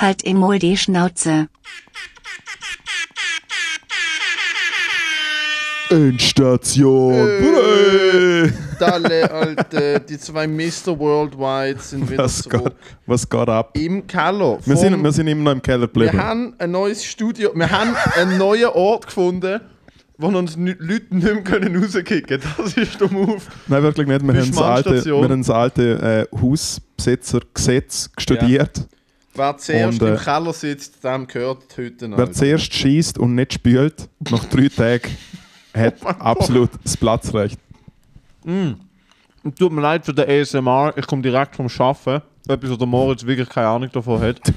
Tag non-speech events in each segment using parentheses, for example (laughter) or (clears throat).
Halt emol die Schnauze. Endstation. Äh. Dalle, (laughs) Alter, die zwei Mr. Worldwide sind wieder Was zurück. geht, was geht ab? Im Keller. Wir sind, wir sind immer noch im Keller wir geblieben. haben ein neues Studio, wir haben einen neuen Ort gefunden, wo uns Leute nicht mehr können rauskicken können. Das ist der Move. Nein, wirklich nicht. Wir haben das alte, wir haben das alte äh, Hausbesetzergesetz studiert. Wer zuerst Und, äh, im Keller sitzt, dem gehört die Hütte Wer zuerst schießt und nicht spült, nach drei Tagen, hat Oh absolut das Platzrecht. Tut mir leid für den ASMR, ich komme direkt vom Arbeiten. Etwas, wo der Moritz wirklich keine Ahnung davon hat. (laughs)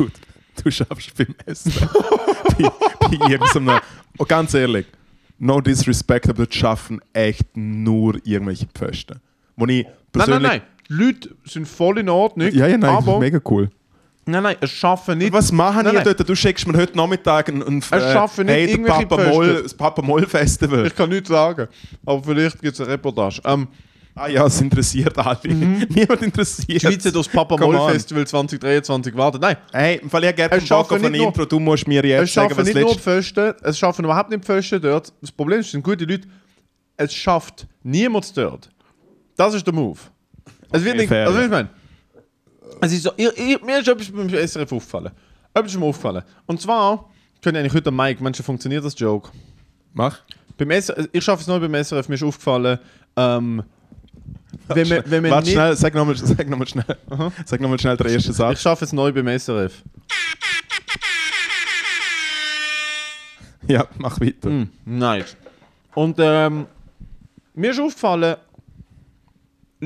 Du, du schaffst beim Essen. (laughs) bei, bei irgendeinem. Oh, ganz ehrlich, no disrespect, aber das schaffen echt nur irgendwelche. Wo ich Nein, nein, nein. Die Leute sind voll in Ordnung. Ja, ja, nein, das ist aber, mega cool. Nein, nein, es schaffen nicht. Was machen Nein, nein. dort? Du schickst mir heute Nachmittag ein, ein nicht hey, Papa Moll, das Papa Moll Festival. Ich kann nichts sagen, aber vielleicht gibt es eine Reportage. Ähm, ah ja, es interessiert alle. (laughs) Niemand interessiert. Schweizer durchs Papa Come Moll. Festival 2023 warten. Nein, Hey, im Fall ich gerne Es Bock auf ein nur- Intro. Du musst mir es jetzt sagen, was nicht nur Pfosten, es schaffen überhaupt nicht Pfosten dort. Das Problem ist, es sind gute Leute. Es schafft niemand dort. Das ist der Move. Es wird Okay, nicht. fair, Also, ich meine, es ist so, ich, ich, mir ist etwas beim SRF aufgefallen. Etwas ist mir aufgefallen. Und zwar, können eigentlich heute am Mike, Menschen funktioniert das Joke. Mach. Beim SRF, ich schaffe es neu beim SRF, mir ist aufgefallen, ähm, wenn man, wenn man Warte nicht, schnell, sag nochmal sag noch mal schnell. Sag nochmal schnell den ersten ich Satz. schaffe es neu beim SRF. Ja, mach weiter. Hm. Nice. Und ähm, mir ist aufgefallen,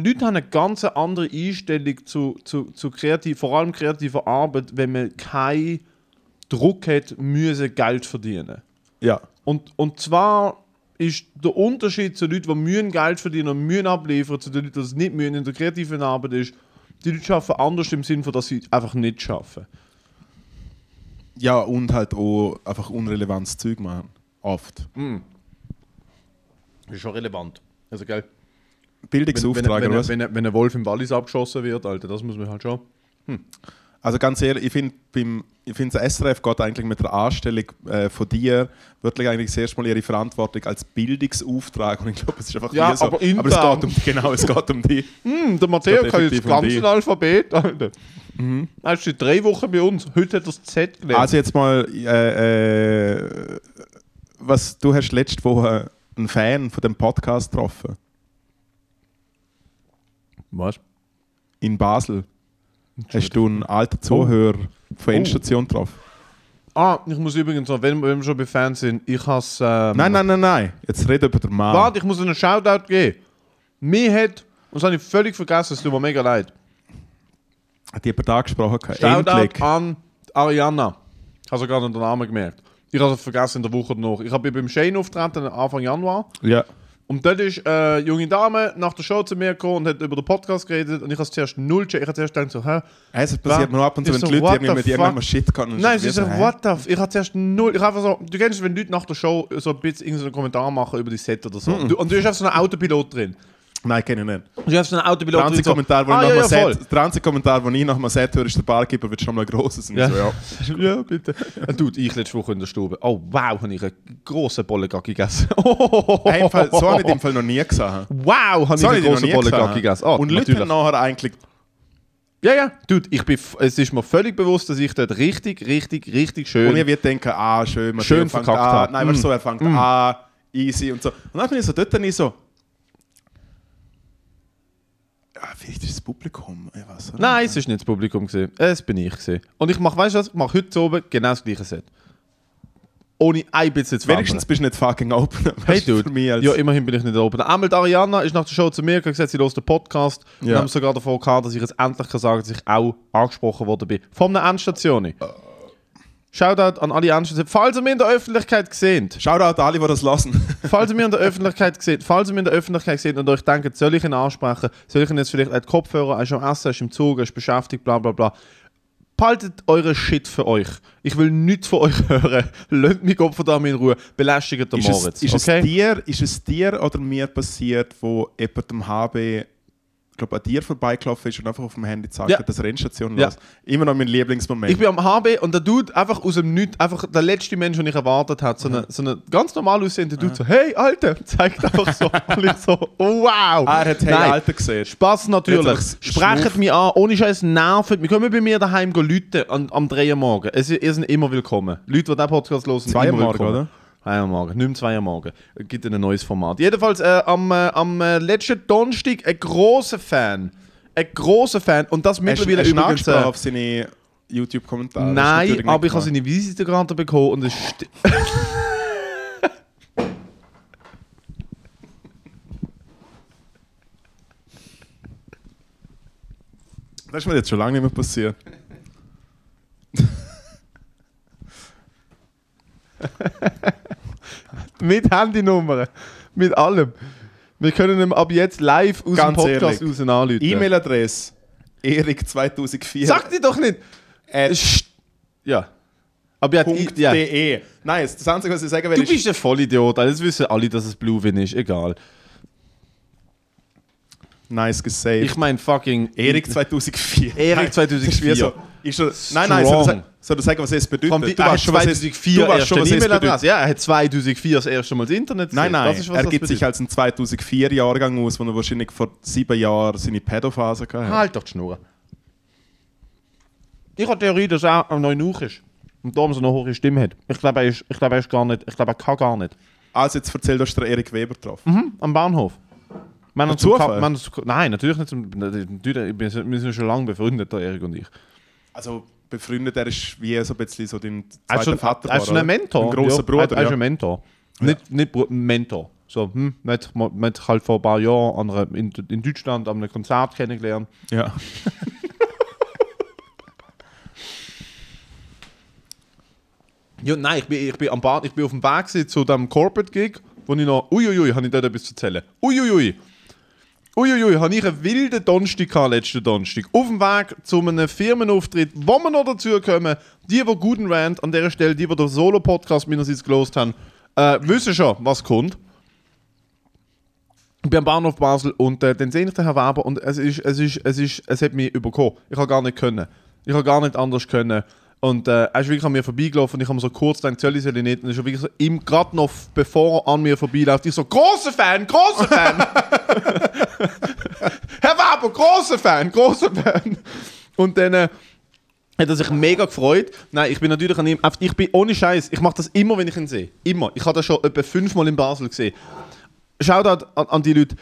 Leute haben eine ganz andere Einstellung zu, zu, zu kreativ, vor allem kreativer Arbeit, wenn man keinen Druck hat, müssen Geld verdienen. Ja. Und, und zwar ist der Unterschied zu Leuten, die mühen Geld verdienen und mühen abliefern, zu den Leuten, die es nicht mühen in der kreativen Arbeit ist, die Leute arbeiten anders im Sinne dass sie einfach nicht schaffen. Ja, und halt auch einfach unrelevantes Zeug machen. Oft. Das ist schon relevant. Also, gell? Bildungsauftrag, wenn, oder was? wenn, wenn, wenn ein Wolf im Wallis abgeschossen wird, Alter, das muss man halt schon. Also ganz ehrlich, ich finde, ich finde, das SRF geht eigentlich mit der Anstellung äh, von dir wirklich eigentlich das erste Mal ihre Verantwortung als Bildungsauftrag und ich glaube, es ist einfach Ja, wie so. aber aber es geht um, (laughs) genau, es geht um die. Hm, der Matteo kann jetzt effektiv um ganz die. ein Alphabet, Alter. Er ist seit drei Wochen bei uns. Heute hat er das Z gelernt. Also jetzt mal, äh, äh, was, du hast letzte Woche einen Fan von dem Podcast getroffen, Was? in Basel. Hast du einen alten Zuhörer von Oh. Endstation getroffen? Ah, ich muss übrigens noch, wenn, wenn wir schon bei Fans sind, ich has ähm, Nein, nein, nein, nein. Jetzt rede über den Mann. Warte, ich muss einen Shoutout geben. Mir hat, und das habe ich völlig vergessen, es tut mir mega leid. Hat jemand angesprochen? Shoutout Endlich. an Ariana. Ich habe sogar noch den Namen gemerkt. Ich habe es vergessen in der Woche danach. Ich habe beim Shane auftreten Anfang Januar. Ja. Und dort ist äh, eine junge Dame nach der Show zu mir gekommen und hat über den Podcast geredet. Und ich habe zuerst null check. Ich habe zuerst gedacht so, hä? Es passiert mir ab und zu, wenn so, die Leute mit irgendjemandem fuck? Shit kann. Nein, sie so, what the f Ich habe zuerst null. Ich habe einfach so, du kennst, wenn Leute nach der Show so ein bisschen irgendeinen Kommentar machen über die Set oder so. Du, und du hast einfach so einen Autopilot drin. Nein, kenne ich nicht. Du hast einen Autopilot Der einzige. Kommentar, wo ah, ich ja, noch ja. Set, der einzige Kommentar, den ich noch mal Set höre, ist der Barkeeper wird schon mal grosses. Ja. so, ja. (laughs) ja, bitte. Dude, ich letzte Woche in der Stube. Oh, wow, habe ich einen grossen Bollengacki gegessen. (laughs) Hey, Fall, so habe ich den im Fall noch nie gesehen. Wow, habe So ich einen den grossen gesehen. gegessen. Oh, und Leute haben nachher eigentlich... Ja, ja, Dude, ich bin, es ist mir völlig bewusst, dass ich dort richtig, richtig, richtig schön... Und ich würde denken, ah, schön, Matteo Schön verkackt an. Nein, weißt du, Mm. so, er fängt an, easy und so. Und dann bin ich so dort und ich so... Ja, vielleicht ist das Publikum, ich weiß nicht. Nein, es ist nicht das Publikum gesehen. Es bin ich gesehen. Und ich mache, weißt du was? Ich mache heute oben genau das gleiche Set. Ohne ein bisschen zu Wenigstens bist du nicht fucking open. Hey Weißt du, Dude, ja immerhin bin ich nicht open. Einmal die Ariana ist nach der Show zu mir gesagt, sie hört den Podcast. Und Ja. haben sogar davon gehabt, dass ich jetzt endlich kann sagen dass ich auch angesprochen worden bin. Von einer Endstation. Shoutout an alle Endstationen. Falls ihr mich in der Öffentlichkeit seht, Shoutout an alle, die das lassen. (laughs) falls ihr mich in der Öffentlichkeit seht, falls ihr mich in der Öffentlichkeit seht und euch denkt, soll ich ihn ansprechen, soll ich ihn jetzt vielleicht als Kopfhörer, er ist am Essen, er ist im Zug, er ist beschäftigt, bla bla bla. Behaltet eure Shit für euch. Ich will nichts von euch (laughs) hören. Lasst mich Gott verdammt in Ruhe. Belästigt den Moritz. es, ist, okay? es dir, ist es dir oder mir passiert, wo jemand dem HB glaub, an dir vorbeigelaufen ist und einfach auf dem Handy gezeigt Ja. hat, dass Rennstation Ja. los. Immer noch mein Lieblingsmoment. Ich bin am HB und der Dude einfach aus dem Nichts, einfach der letzte Mensch, den ich erwartet habe, so eine, so eine ganz normal aussehende Dude, so, hey, Alter, (laughs) zeigt einfach so. (laughs) und so, wow. ah, er hat Hey Nein. Alter gesehen. Spaß natürlich. Sprecht mich an, ohne Scheiß nerven. Wir können bei mir daheim lüten am, am 3 Uhr morgen. Es, ihr sind immer willkommen. Leute, die diesen Podcast hören, sind immer morgen, willkommen. oder? 2 Uhr morgen, nicht mehr 2 Uhr morgen. Es gibt ein neues Format. Jedenfalls äh, am, äh, am äh, letzten Donnerstag ein großer Fan. Ein großer Fan. Und das Hast mittlerweile hast übrigens... nachgesprochen Äh, auf seine YouTube-Kommentare? nein, aber ich habe seine Visitenkarte bekommen und es (laughs) Das ist mir jetzt schon lange nicht mehr passiert. (laughs) mit Handynummer, mit allem. Wir können ihm ab jetzt live aus Ganz dem Podcast ehrlich. raus anrufen. E-Mail-Adresse erik2004 Sag die doch nicht! Sch- Ja. Aber ja, Punkt ja. .de. Nein, das Einzige, was ich sagen will, Du ist... bist ein Vollidiot, das wissen alle, dass es Bluewin ist, egal. Nice gesaved. Ich meine fucking... Erik 2004. Erik Nein, 2004. (laughs) das ist wie So, ist er, nein, nein, soll er, sa- soll er sagen, was es bedeutet? Komm, du weißt hast schon, was es- 2004 du weißt schon, was. E-Mail-Adresse. Ja, er hat 2004 das erste Mal das Internet Nein, gesehen. nein, Das ist, er gibt sich als ein 2004-Jahrgang aus, wo er wahrscheinlich vor sieben Jahren seine Pädophase hatte. Halt doch die Schnur. Ich habe die Theorie, dass er noch in ist. Und darum so eine hohe Stimme hat. Ich glaube, er ist, ich glaube, er ist gar nicht... Ich glaube, er kann gar nicht. Also jetzt erzähl, du hast den Erik Weber getroffen. Hm? Am Bahnhof. Wir haben Zufall? Nein, natürlich nicht. Zum, ich wir sind schon lange befreundet, der Erik und ich. Also befreundet, er ist wie so ein bisschen so dein Er zweiter schon, Vater. er ist schon war, ein oder? Mentor. Ein grosser ja, Bruder, Er ist ja. ein Mentor. Nicht, nicht ein Mentor. So, hm, man hat, halt vor ein paar Jahren einer, in, in Deutschland an einem Konzert kennengelernt. ja. (laughs) Ja, nein, ich bin, ich bin, am Bahn, ich bin auf dem Weg zu dem Corporate-Gig, wo ich noch, uiuiui, habe ich dort etwas zu erzählen. Uiuiui. Uiuiui, habe ich einen wilden Donnerstag gehabt, letzten Donnerstag. Auf dem Weg zu einem Firmenauftritt, wo wir noch dazu kommen, die, die guten Rant an dieser Stelle, die, die den Solo-Podcast meinerseits gelost haben, äh, wissen schon, was kommt. Ich bin am Bahnhof Basel und äh, dann sehe ich den Herrn Weber und es ist, es ist, es ist, es hat mich überkommen. Ich habe gar nicht können. Ich habe gar nicht anders können. Und äh, er ist wirklich an mir vorbeigelaufen und ich habe mir so kurz gedacht, soll ich, soll ich nicht? Und er ist wirklich so, ihm gerade noch, bevor er an mir vorbeiläuft, ich so, großer Fan, großer Fan! (laughs) Herr Weber, großer Fan, großer Fan! Und dann äh, hat er sich mega gefreut. Nein, ich bin natürlich an ihm, ich bin ohne Scheiß, ich mache das immer, wenn ich ihn sehe. Immer. Ich habe das schon etwa fünfmal in Basel gesehen. Schaut an, an die Leute.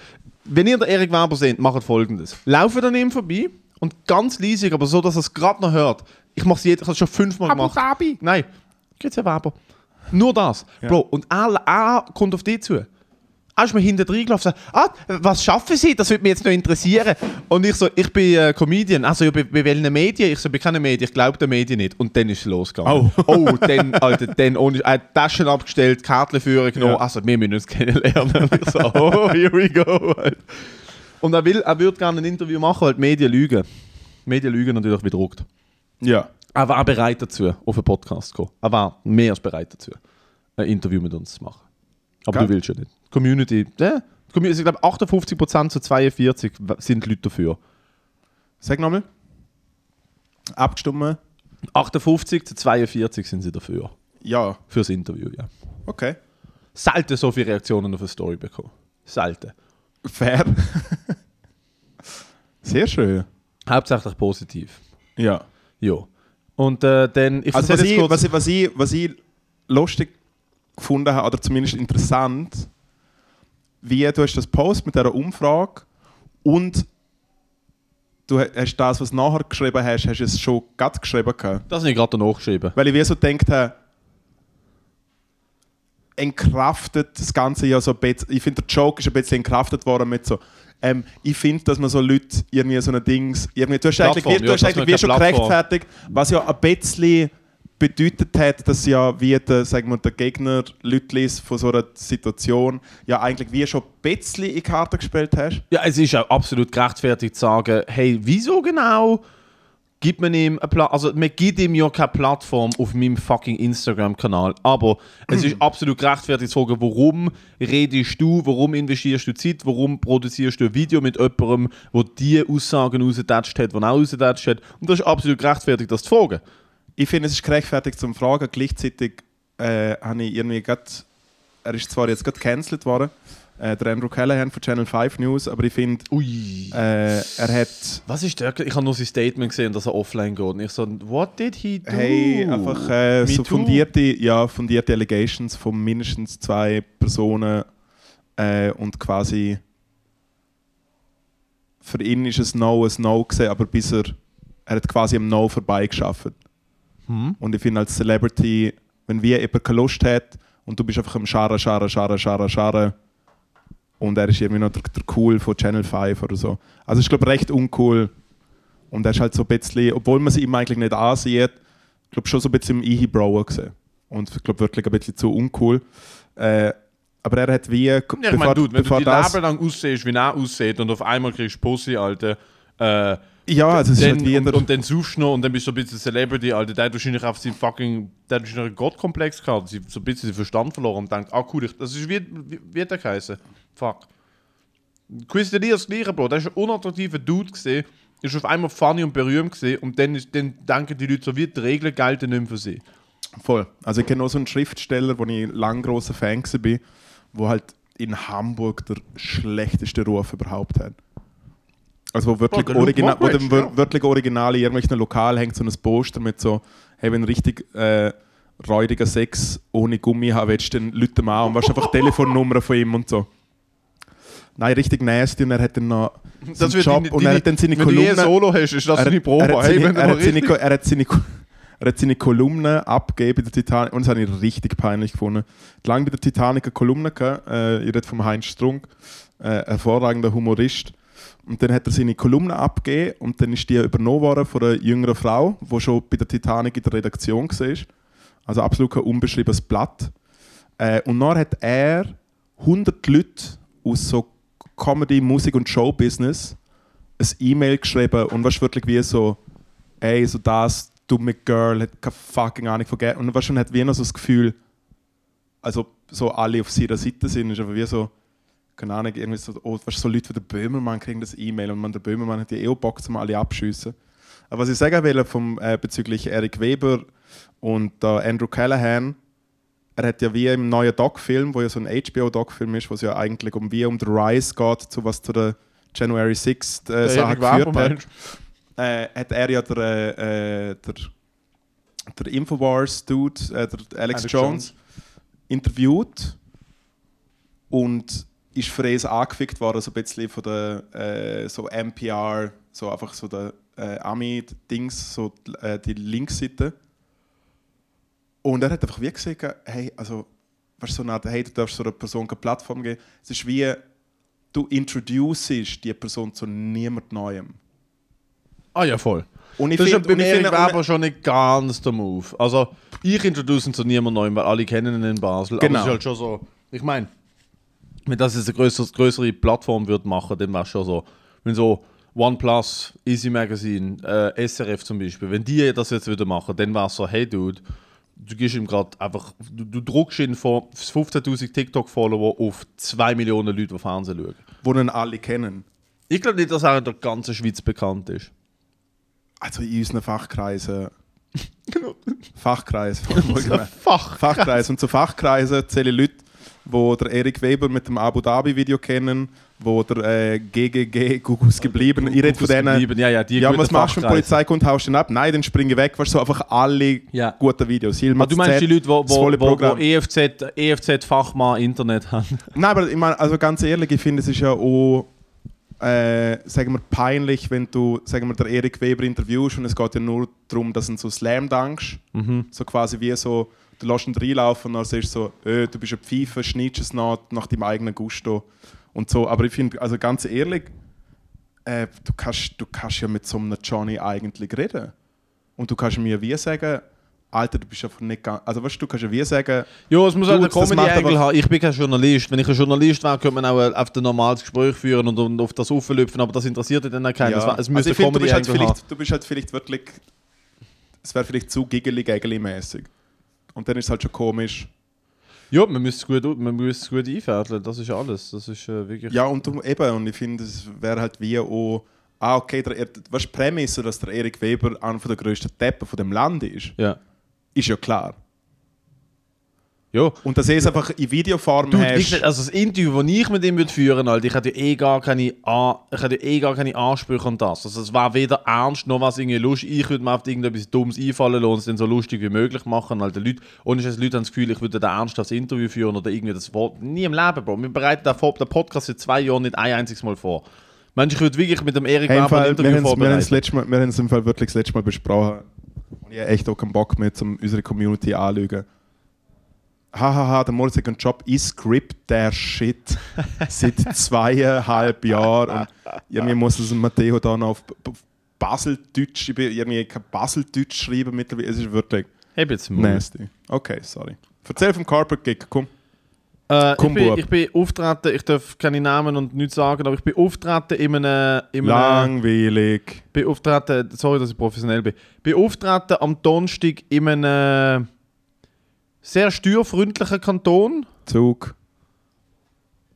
Wenn ihr den Erik Weber seht, macht folgendes. Lauft an ihm vorbei und ganz leisig, aber so, dass er es gerade noch hört. Ich mache es ich habe schon fünfmal Abu gemacht. Dhabi. Nein, geht's Herr Weber. Nur das. Bro, und er, er kommt auf dich zu. Er ist mir hinten reingelaufen und sagt, ah, was schaffen Sie? Das würde mich jetzt noch interessieren. Und ich so, ich bin äh, Comedian. Also, bei, bei welchen Medien? Ich so, bei keinen Medien. Ich glaube den Medien nicht. Und dann ist es losgegangen. Oh. (laughs) oh dann, Alter, dann ohne, er hat Taschen abgestellt, Karten führen genommen. Ja. Also, wir müssen uns (laughs) kennenlernen. Und ich so, oh, here we go. Alter. Und er, will, er würde gerne ein Interview machen, weil die Medien lügen. Die Medien lügen natürlich wie gedruckt. Ja. Er war bereit dazu, auf einen Podcast zu kommen. Er war mehr als bereit dazu, ein Interview mit uns zu machen. Aber Geil. du willst ja nicht. Community, Community, ich glaube 58% zu 42 sind Leute dafür. Sag nochmal. Abgestimmt? 58 zu 42 sind sie dafür. Ja. Fürs Interview, ja. Okay. Selten so viele Reaktionen auf eine Story bekommen. Selten. Fair. (laughs) Sehr schön. Hauptsächlich positiv. Ja. Ja. Und äh, dann, ich Also was ich, was, ich, was, ich, was ich lustig gefunden habe, oder zumindest interessant, wie du hast das Post mit dieser Umfrage und du ha- hast das, was du nachher geschrieben hast, hast du es schon gerade geschrieben gehabt. das habe ich gerade danach geschrieben. Weil ich wie so gedacht habe, entkraftet das Ganze ja so ein bisschen, ich finde der Joke ist ein bisschen entkraftet worden mit so, ähm, ich finde, dass man so Leute irgendwie so ein Dings, irgendwie, du hast eigentlich, wie, du hast eigentlich wie schon gerechtfertigt, was ja ein bisschen bedeutet hat, dass ja wie der, sagen wir, der Gegner Leute von so einer Situation ja eigentlich wie schon ein bisschen in die Karte gespielt hast. Ja, es ist auch absolut gerechtfertigt zu sagen, hey, wieso genau gibt man ihm eine Pla also man gibt ihm ja keine Plattform auf meinem fucking Instagram-Kanal, aber es ist (clears throat) absolut gerechtfertigt zu fragen, warum redest du, warum investierst du Zeit, warum produzierst du ein Video mit jemandem, wo die Aussagen rausgetatscht hat, die auch rausgetatscht hat und das ist absolut gerechtfertigt, das zu fragen. Ich finde, es ist gerechtfertigt zum Fragen. Gleichzeitig äh, habe ich irgendwie grad, er ist zwar jetzt gerade cancelled worden, äh, der Andrew Callahan von Channel 5 News, aber ich finde, Ui. äh, er hat Was ist der? Ich habe nur sein Statement gesehen, dass er offline geht und ich so, what did he do? hey, einfach äh, so fundierte, ja, fundierte Allegations von mindestens zwei Personen äh, und quasi für ihn ist es No ein No gewesen, aber bis er, er hat quasi am No vorbeigeschafft. Hm? Und ich finde als Celebrity, wenn wir jemand keine Lust hat und du bist einfach am Scharen, Scharen, Scharen, Scharen, Scharen und er ist irgendwie noch der, der Cool von Channel 5 oder so. Also ich glaube recht uncool und er ist halt so ein bisschen, obwohl man sie ihm eigentlich nicht ansieht, ich glaube schon so ein bisschen im Brower gesehen. Und ich glaube wirklich ein bisschen zu uncool. Äh, aber er hat wie, Ja, ich meine, Dude, wenn bevor du die das, Leben lang aussiehst, wie er aussieht und auf einmal kriegst du Pussy, Alter, äh, ja, also es ist halt wie und, und dann suchst du noch und dann bist du so ein bisschen Celebrity, Alter, der hat wahrscheinlich auf seinen fucking, der hat wahrscheinlich einen Gottkomplex gehabt, sie so ein bisschen den Verstand verloren und denkt, ah cool, ich, das ist wie, wie, wie der geheißen? Fuck. Chris D'Elia das gleiche, Bro, der ist ein unattraktiver Dude gesehen, ist auf einmal funny und berühmt gesehen und dann, ist, dann denken die Leute so, wie die Regeln gelten nicht mehr für sie. Voll. Also ich kenne auch so einen Schriftsteller, wo ich lang großer Fan war, wo halt in Hamburg der schlechteste Ruf überhaupt hat. Also wo wirklich, Luke original, wo dem ja. wirklich original in irgendwelchen Lokal hängt so ein Poster mit so, hey, wenn du richtig äh, räudiger Sex ohne Gummi haben willst, dann lüte mal an und weißt einfach Telefonnummer von ihm und so. Nein, richtig nasty und er hat dann noch seinen wird Job deine- und er hat dann seine Wenn du je Kolumne... Solo hast, ist das Er hat- Probe. Er hat Hey, seine, wenn du er hat seine, er hat seine, er hat seine Kolumne abgegeben bei der Titanic und das habe ich richtig peinlich gefunden. Lang bei der Titanic eine Kolumne gehabt, äh, ich rede vom Heinz Strunk, äh, hervorragender Humorist. Und dann hat er seine Kolumne abgegeben und dann ist die übernommen worden von einer jüngeren Frau, die schon bei der Titanic in der Redaktion war. Also absolut kein unbeschriebenes Blatt. Äh, und dann hat er 100 Leute aus so Comedy, Musik und Showbusiness ein E-Mail geschrieben und was wirklich wie so, ey, so das dumme Girl hat keine fucking Ahnung von Geld. Und du, man hat wie noch so das Gefühl, also so alle auf ihrer Seite sind, ist aber wie so, keine Ahnung, irgendwie so, oh, weißt, so Leute wie der Böhmermann kriegen das E-Mail und man, der Böhmermann hat ja eh auch Bock, zum alle abschiessen. Aber was ich sagen will vom, äh, bezüglich Eric Weber und äh, Andrew Callahan, er hat ja wie im neuen Doc-Film, wo ja so ein HBO-Doc-Film ist, wo es ja eigentlich um wie um den Rise geht, zu was zu der January 6 äh, Der Sache geführt hat. äh, hat er ja der, äh, der, der Infowars-Dude, äh, der Alex, Alex Jones, interviewt und ist ihn angefickt worden, so ein bisschen von der äh, so NPR, so einfach so der äh, Ami-Dings, so äh, die Linksseite. Und er hat einfach wie gesagt, hey, also, weißt du, so eine hey, du darfst so einer Person keine Plattform geben. Es ist wie, du introducest die Person zu niemand Neuem. Ah ja, voll. Und ich das ist find- bei ich Erik finde- Weber schon nicht ganz der Move. Also, ich introduce ihn zu niemandem Neuem, weil alle kennen ihn in Basel. Genau. Aber es ist halt schon so, ich meine, wenn das jetzt eine größere, größere Plattform wird machen, dann wäre es schon so, wenn so OnePlus, Easy Magazine, äh, SRF zum Beispiel, wenn die das jetzt wieder machen, dann wäre es so, hey Dude, du gibst ihm gerade einfach, du, du druckst ihn von 15'000 TikTok-Follower auf 2 Millionen Leute, die Fernsehen schauen. wo ihn alle kennen. Ich glaube nicht, dass er in der ganzen Schweiz bekannt ist. Also in unseren Fachkreisen. Genau. (laughs) Fachkreis. Fach. Fachkreis. Und zu Fachkreisen zähle ich Leute, wo der Erik Weber mit dem Abu Dhabi-Video kennen, wo der äh, GGG Gugus geblieben. Ich rede von denen. Ja, ja, die Ja, was machst du, Fachkreise. Polizei kommt, haust ihn ab? Nein, dann springe weg. Weißt du, so einfach alle Ja. guten Videos. Aber Hilmar du meinst die Z, Leute, die das wo, wo, wo Programm. EFZ, EFZ-Fachmann Internet haben? (laughs) Nein, aber ich meine, also ganz ehrlich, ich finde, es ist ja auch, äh, sagen wir, peinlich, wenn du, sagen wir, der Erik Weber interviewst und es geht ja nur darum, dass du so Slam dankst. So quasi wie so, du lässt ihn reinlaufen und dann siehst du so, äh, du bist ein Pfeife, schneidest es nach, nach deinem eigenen Gusto und so. Aber ich finde, also ganz ehrlich, äh, du, kannst, du kannst ja mit so einem Johnny eigentlich reden. Und du kannst mir wie sagen, Alter, du bist einfach nicht ganz. Also, weißt du, du kannst ja wie sagen, Ja, es muss halt das macht Comedy-Angle haben. Ich bin kein Journalist. Wenn ich ein Journalist wäre, könnte man auch äh, auf ein normales Gespräch führen und, und auf das auflüpfen, aber das interessiert dann auch keinen. ja. Es, wär- es also müsste ich einen finde, du, bist halt vielleicht- du bist halt vielleicht wirklich. Es wäre vielleicht zu giggly-gaggly-mäßig. Und dann ist es halt schon komisch. Ja, man müsste es gut, man müsste es gut einfädeln. Das ist alles. Das ist äh, wirklich... Ja, und du, eben, und ich finde, es wäre halt wie auch. Ah, okay, der, Er- was die Prämisse, dass der Erik Weber einer der grössten Deppen von dem Land ist? Ja. Ist ja klar. Ja. Und er es einfach in Videoform wie hast. gesagt, also das Interview, das ich mit ihm würde führen würde, ich hätte ja eh gar keine, An ich hätte ja eh gar keine Ansprüche an das. Also es war weder ernst noch was irgendwie lustig. Ich würde mir auf irgendetwas Dummes einfallen lassen und es dann so lustig wie möglich machen. Die Leute, ohne dass die Leute haben das Gefühl, ich würde da ernst Interview führen oder irgendwie das Wort. Nie im Leben, Bro. Wir bereiten den Pod- den Podcast seit zwei Jahren nicht ein einziges Mal vor. Mensch, ich würde wirklich mit dem Erik Hey, ein Interview vorbereiten. wir haben es im Fall wirklich das letzte Mal besprochen. Und ich habe echt auch keinen Bock mehr, um unsere Community anzulügen. Hahaha, der Moritz hat einen Job, ich script der Shit (laughs) seit zweieinhalb Jahren. Und irgendwie muss es Matteo dann auf B- B- Baseldeutsch, ich bin irgendwie kein Baseldeutsch schreiben mittlerweile. Es ist wirklich jetzt mal. nasty. Okay, sorry. Erzähl vom Carpet Gig, komm. Äh, ich, Komm, bin, Bub. ich bin auftreten, ich darf keine Namen und nichts sagen, aber ich bin auftreten in einem... In einem Langweilig. bin auftreten, sorry, dass ich professionell bin, bin auftreten am Donnerstag in einem sehr steuerfreundlichen Kanton. Zug.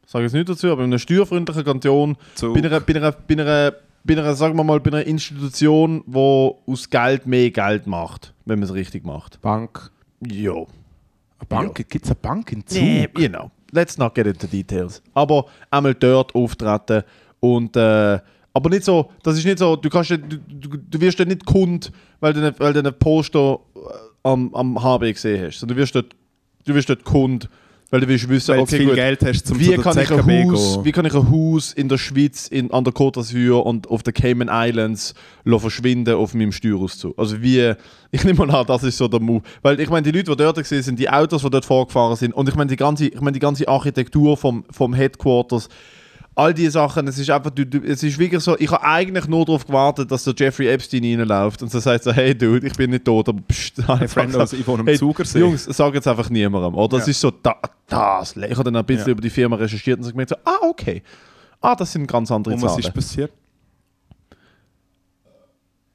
Sage jetzt nicht dazu, aber in einem steuerfreundlichen Kanton. Zug. Bei einer, bei einer, bei einer, bei einer, sagen wir mal, bei einer Institution, die aus Geld mehr Geld macht, wenn man es richtig macht. Bank. Ja. Eine Bank? Gibt es eine Bank in Zug? Nee, you know. Let's not get into details. Aber einmal dort auftreten und äh, aber nicht so, das ist nicht so, du kannst du, du, du wirst dort nicht Kund, weil du, weil du einen Poster äh, am, am HB gesehen hast, du wirst dort, du wirst dort Kund, weil du willst wissen, Weil du okay viel gut, Geld hast, zum wie kann, ich ein Haus, gehen. wie kann ich ein Haus in der Schweiz, in, an der Côte d'Azur und auf den Cayman Islands verschwinden auf meinem Steuerauszug? Also wie, (laughs) ich nehme mal an, das ist so der Move. Weil ich meine, die Leute, die dort waren, sind die Autos, die dort vorgefahren sind und ich meine, die ganze, ich meine, die ganze Architektur vom, vom Headquarters, all diese Sachen, es ist einfach, du, du, es ist wirklich so, ich habe eigentlich nur darauf gewartet, dass der Jeffrey Epstein reinläuft und so sagt so, hey Dude, ich bin nicht tot, aber pst, (laughs) Hey, Friend, also ich wohne am Hey, Zugersee. Jungs, sag jetzt einfach niemandem. Oder? Das Ja. ist so, da, das. Ich habe dann ein bisschen Ja. über die Firma recherchiert und so gemerkt, so, ah, okay. Ah, das sind ganz andere Und was Zahlen. ist passiert?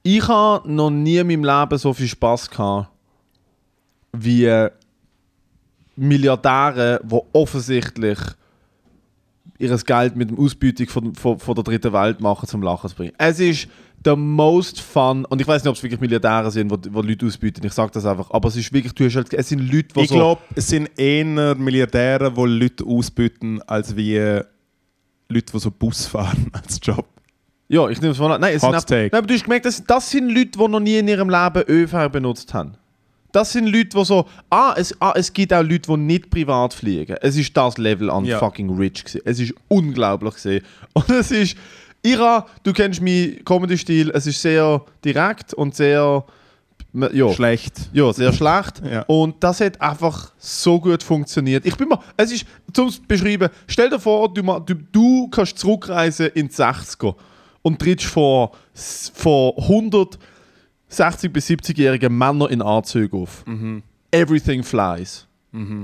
Ich habe noch nie in meinem Leben so viel Spaß gehabt wie Milliardäre, die offensichtlich ihr Geld mit dem Ausbeutung von, von, von der dritten Welt machen, zum Lachen zu bringen. Es ist der most fun, und ich weiß nicht, ob es wirklich Milliardäre sind, die, die Leute ausbeuten, ich sage das einfach, aber es ist wirklich, du hast halt, es sind Leute, die Ich so... glaube, es sind eher Milliardäre, die Leute ausbieten, als wie Leute, die so Bus fahren (laughs) als Job. Ja, ich nehme es mal an. Nein, es Hot sind take. nein, aber du hast gemerkt, das, das sind Leute, die noch nie in ihrem Leben ÖV benutzt haben. Das sind Leute, die so, ah es, ah, es gibt auch Leute, die nicht privat fliegen. Es ist das Level an Ja. fucking rich gewesen. Es ist unglaublich gewesen. (laughs) Und es ist, Ira, du kennst meinen Comedy-Stil, es ist sehr direkt und sehr, ja, Schlecht. ja, sehr schlecht. Ja. Und das hat einfach so gut funktioniert. Ich bin mal, es ist, zum beschreiben, stell dir vor, du, du, du kannst zurückreisen in die 60er und trittst vor, vor 100 60- bis 70-jährigen Männern in Anzügen auf. Everything flies.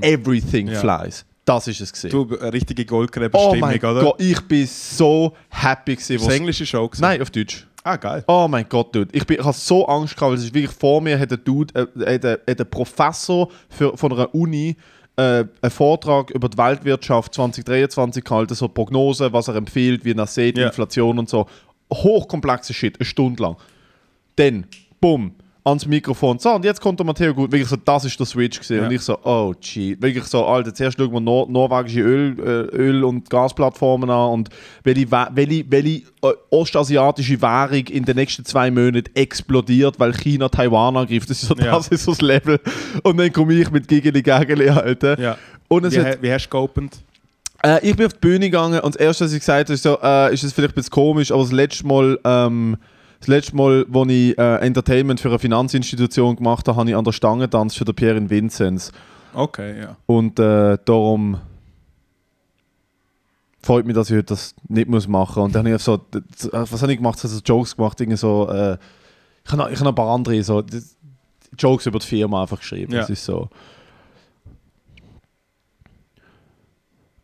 Everything Ja. flies. Das ist es gesehen. Du, eine richtige Oh Goldgräberstimmung, mein oder? Gott, ich bin so happy gewesen. Das englische Show gewesen? Nein, auf Deutsch. Ah, geil. Oh mein Gott, Dude. Ich, bin, ich habe so Angst gehabt, weil es ist wirklich vor mir hat der Dude, äh, der- hat der Professor für, von einer Uni äh, einen Vortrag über die Weltwirtschaft 2023 gehalten, so Prognosen, was er empfiehlt, wie er sieht, Ja. Inflation und so. Hochkomplexes Shit, eine Stunde lang. Dann, bumm, ans Mikrofon. So, und jetzt kommt der Matteo gut. Wirklich so, das ist der Switch gesehen. Ja. Und ich so, oh, gee. Wirklich so, Alter, zuerst schauen wir Nor norwegische Öl, äh, Öl- und Gasplattformen an und welche, welche, welche äh, ostasiatische Währung in den nächsten zwei Monaten explodiert, weil China Taiwan angreift. Das ist so, Ja. das, ist so das Level. Und dann komme ich mit Gigeli Gageli, Alter. Ja. Und es Wie, hat, ha- wie hast du geopend? äh, ich bin auf die Bühne gegangen und das erste, was ich gesagt habe, ist so, äh, ist es vielleicht ein bisschen komisch, aber das letzte Mal, ähm, das letzte Mal, wo ich äh, Entertainment für eine Finanzinstitution gemacht habe, habe ich an der Stange tanzt für den Pierre in Vinzenz. Okay, ja. Und äh, darum freut mich, dass ich heute das nicht muss machen Und dann habe ich so, was habe ich gemacht? Ich habe so Jokes gemacht, irgendwie so, äh, ich habe noch, noch ein paar andere, so, Jokes über die Firma einfach geschrieben. Ja. Das ist so.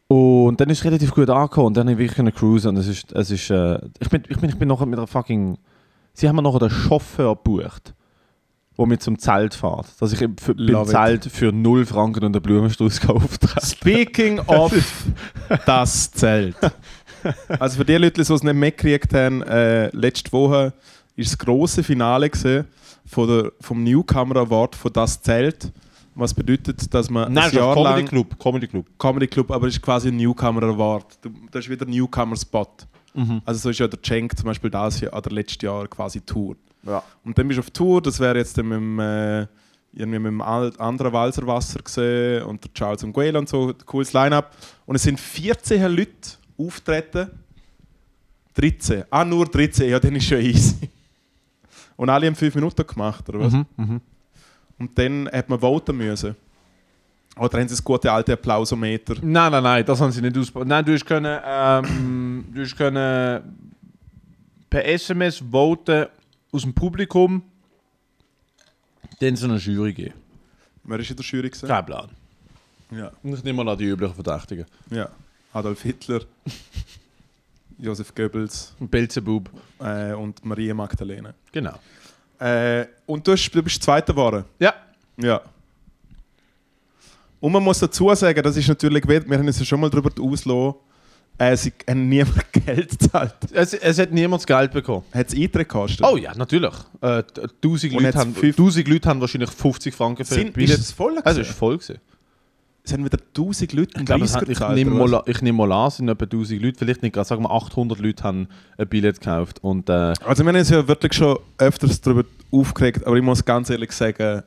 Und dann ist es relativ gut angekommen und dann habe ich wirklich eine Cruise und es ist, es ist äh, ich, bin, ich, bin, ich bin nachher mit einer fucking, sie haben mir nachher den Chauffeur gebucht, der mit zum Zelt fährt, dass ich für, beim. Zelt für 0 Franken und einen Blumenstrauß gekauft habe. Speaking (laughs) of das Zelt. Also für die Leute, die es nicht mitgekriegt haben, äh, letzte Woche ist das große Finale von der, vom Newcomer Award von das Zelt. Was bedeutet, dass man Nein, ein Jahr Comedy lang Club. Comedy Club. Comedy Club, aber es ist quasi ein Newcomer Award. Das ist wieder ein Newcomer Spot. Mhm. Also so ist ja der Cenk zum Beispiel das Jahr oder letztes Jahr quasi Tour. Ja. Und dann bist du auf Tour, das wäre jetzt dann mit dem, äh, irgendwie mit dem anderen Walserwasser gesehen und der Charles Nguela und so, cooles Line-Up. Und es sind 14 Leute auftreten. 13. Ah, nur 13, ja, dann ist schon easy. Und alle haben 5 Minuten gemacht, oder was? Mhm. Mhm. Und dann hat man voten müssen. Oder haben sie das gute alte Applausometer? Nein, nein, nein, das haben sie nicht ausgebaut. Nein, du hast können, ähm, du hast können per SMS voten aus dem Publikum, dann so eine Jury geben. Wer ist in der Jury? Gewesen? Kein Plan. Ja. Und ich nehme mal an die üblichen Verdächtigen. ja. Adolf Hitler, (laughs) Josef Goebbels Belzebub. äh, und Maria Magdalena. Genau. Äh, und du, hast, du bist Zweiter geworden. Ja. Ja. Und man muss dazu sagen, das ist natürlich, wir haben uns ja schon mal darüber ausgelassen, äh, sie haben (laughs) niemand Geld gezahlt. Es, es hat niemand Geld bekommen. Hat es Eintritt gekostet? Oh ja, natürlich. Äh, t- 1000, Und Leute haben, fünf- 1000 Leute haben wahrscheinlich 50 Franken für Sind, ist es voll Also, gewesen? es war voll. Gewesen. Es haben wieder 1000 Leute einen 30er hat- ich gezahlt, nehme mal, ich nehme mal an, es sind etwa 1000 Leute, vielleicht nicht gerade, sagen wir 800 Leute haben ein Billett gekauft. Und äh, Also wir haben uns ja wirklich schon öfters darüber aufgeregt, aber ich muss ganz ehrlich sagen,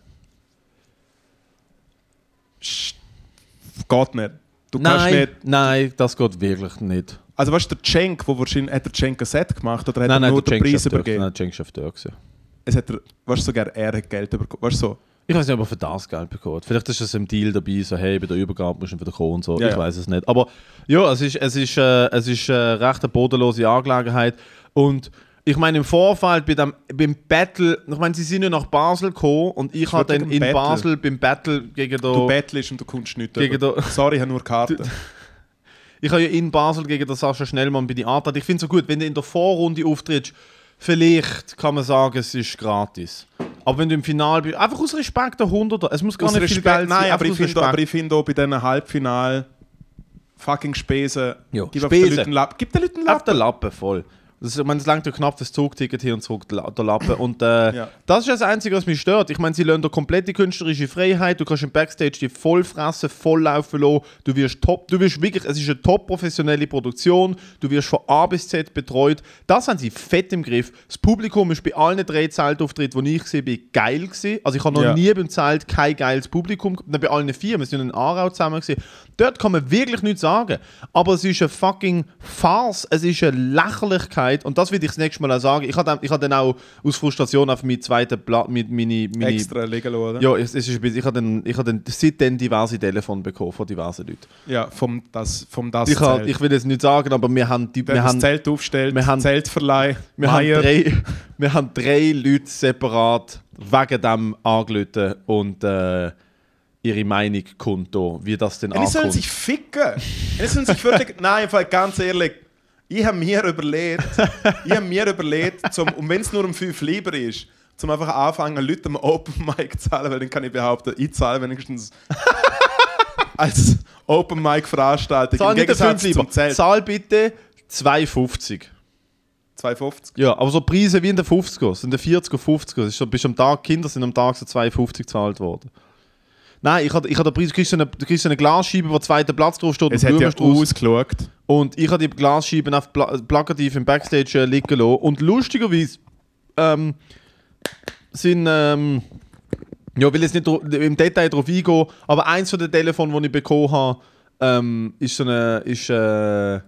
geht nicht. Du kannst nein, nicht. nein, das geht wirklich nicht. Also weißt du, der Cenk, wo wahrscheinlich hat der Cenk ein Set gemacht oder hat nein, er nein, nur der den Preis übergeben? Nein, der Cenk Chef dort gewesen. Es hat er, weißt du, sogar er hat Geld bekommen. Weißt du so? Ich weiß nicht, ob er für das Geld bekommt. Vielleicht ist es im Deal dabei, so hey, bei der Übergabe musst du wieder kommen und so. Ja, ich weiß es nicht. Aber ja, es ist, es ist, äh, es ist äh, recht eine bodenlose Angelegenheit. Und ich meine, im Vorfeld bei dem, beim Battle, ich meine, sie sind ja nach Basel gekommen und ich habe dann in Battle? Basel beim Battle gegen Du der, bettelst und du kommst nicht Gegen der- Sorry, ich habe nur Karten. (laughs) ich habe ja in Basel gegen den Sascha Schnellmann bei die Art. Ich finde es so gut, wenn du in der Vorrunde auftrittst, vielleicht kann man sagen, es ist gratis. Aber wenn du im Finale bist, einfach aus Respekt der 100er. Es muss gar Aus nicht viel Respekt, Geld nein, sein. aber ich, finde, aber ich finde auch bei diesen Halbfinal fucking Spesen. Ja, Gib Spesen. den Lappen. Gib den Leuten einen Auf Lappen. Lappe voll. Das, ich meine, es langt ja knapp das Zugticket hier und zurück, der La- der Lappe. Und äh, (laughs) Ja. das ist das Einzige, was mich stört. Ich meine, sie lassen dir komplette künstlerische Freiheit. Du kannst im Backstage die voll fressen, voll laufen lassen. Du wirst top, du wirst wirklich, es ist eine top professionelle Produktion. Du wirst von A bis Z betreut. Das haben sie fett im Griff. Das Publikum ist bei allen drei Zeltauftritten, die ich gesehen habe, geil gewesen. Also ich habe noch Ja. nie beim Zelt kein geiles Publikum. gehabt. Bei allen vier, wir sind in Aarau zusammen gesehen. Dort kann man wirklich nichts sagen. Aber es ist eine fucking Farce, es ist eine Lächerlichkeit und das will ich das nächste Mal auch sagen. Ich habe dann, ich hab dann auch aus Frustration auf meinen zweiten Blatt mit meine, meine Extra liegen lassen, oder? ja, es, es ist, ein bisschen- ich habe dann, ich hab dann seitdem diverse Telefone bekommen von diversen Leuten. Ja, vom das, vom das Ich, hab, Zelt. ich will jetzt nicht sagen, aber wir haben, die, wir das haben, Zelt aufstellt, wir haben- Zeltverleih, wir, haben drei, wir haben drei Leute separat wegen dem angelötet und äh, ihre Meinung kundtun, wie das denn Ja, die sollen ankommt. sich ficken. Die sollen sich wirklich. (laughs) Nein, ganz ehrlich. Ich habe mir überlegt, (laughs) ich habe mir überlegt, zum, und wenn es nur um 5 lieber ist, zum einfach anfangen, Leute am Open Mic zu zahlen, weil dann kann ich behaupten, ich zahle wenigstens (laughs) als Open Mic Veranstaltung Zahl im Gegensatz 5 zum. Zelt. Zahl bitte 2,50. 2,50. Ja, aber so Preise wie in den 50er, sind in den 40er, 50er. Das ist so, bist am Tag, Kinder sind am Tag so 2,50 gezahlt worden. Nein, ich habe ich hab den Preis, du kriegst so eine, du kriegst so eine Glasscheibe, wo zweiter Platz drauf steht, Es und hat ja ausgeschaut. Und ich habe die Glasscheiben auf pla plakativ im Backstage äh, liegen lassen. Und lustigerweise ähm, sind. Ähm, ja, ich will jetzt nicht im Detail darauf eingehen, aber eins von den Telefonen, die ich bekommen habe, ähm, ist so eine. Ist, äh,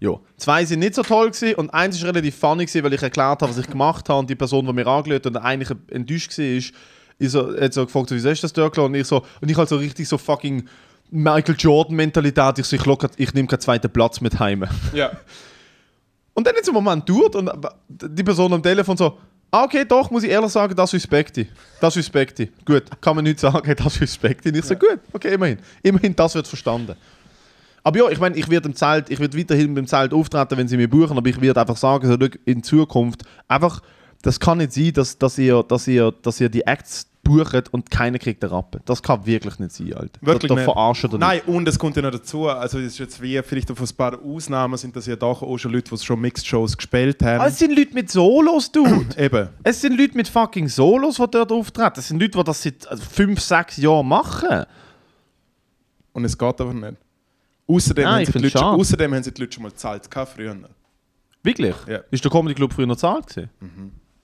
ja, zwei sind nicht so toll gewesen und eins ist relativ funny gewesen, weil ich erklärt habe, was ich gemacht habe und die Person, die mir angelötet und eigentlich enttäuscht war, ist, ist so, hat so gefragt, so, wieso ist das gelassen? Und ich so, und ich halt so richtig so fucking Michael Jordan Mentalität, ich so, ich, lock grad- ich nehme keinen zweiten Platz mit heim. Ja. (laughs) Und dann hat es einen Moment gedauert und die Person am Telefon so, Ah, okay, doch, muss ich ehrlich sagen, das respekte ich. Das respekte ich. Gut, kann man nicht sagen, (laughs) das respekte ich. Nicht so gut. Okay, immerhin. Immerhin, das wird verstanden. Aber ja, ich meine, ich werde im Zelt, ich werde weiterhin beim Zelt auftreten, wenn sie mich buchen, aber ich werde einfach sagen, so, in Zukunft, einfach, das kann nicht sein, dass, dass, ihr, dass, ihr, dass ihr die Acts bucht und keiner kriegt den Rappen. Das kann wirklich nicht sein, Alter. Wirklich da, da verarschen ihr Nein, und es kommt ja noch dazu, also es ist jetzt wie, vielleicht auf ein paar Ausnahmen sind das ja doch auch schon Leute, die schon Mixed-Shows gespielt haben. Ah, es sind Leute mit Solos, Dude. (clears throat) Eben. es sind Leute mit fucking Solos, die dort auftreten. Es sind Leute, die das seit 5, 6 Jahren machen. Und es geht einfach nicht. Außerdem, Nein, haben, die außerdem haben sie die Leute schon mal gezahlt früher. Wirklich? Ja. Ist der Comedy Club früher noch zahlt gewesen?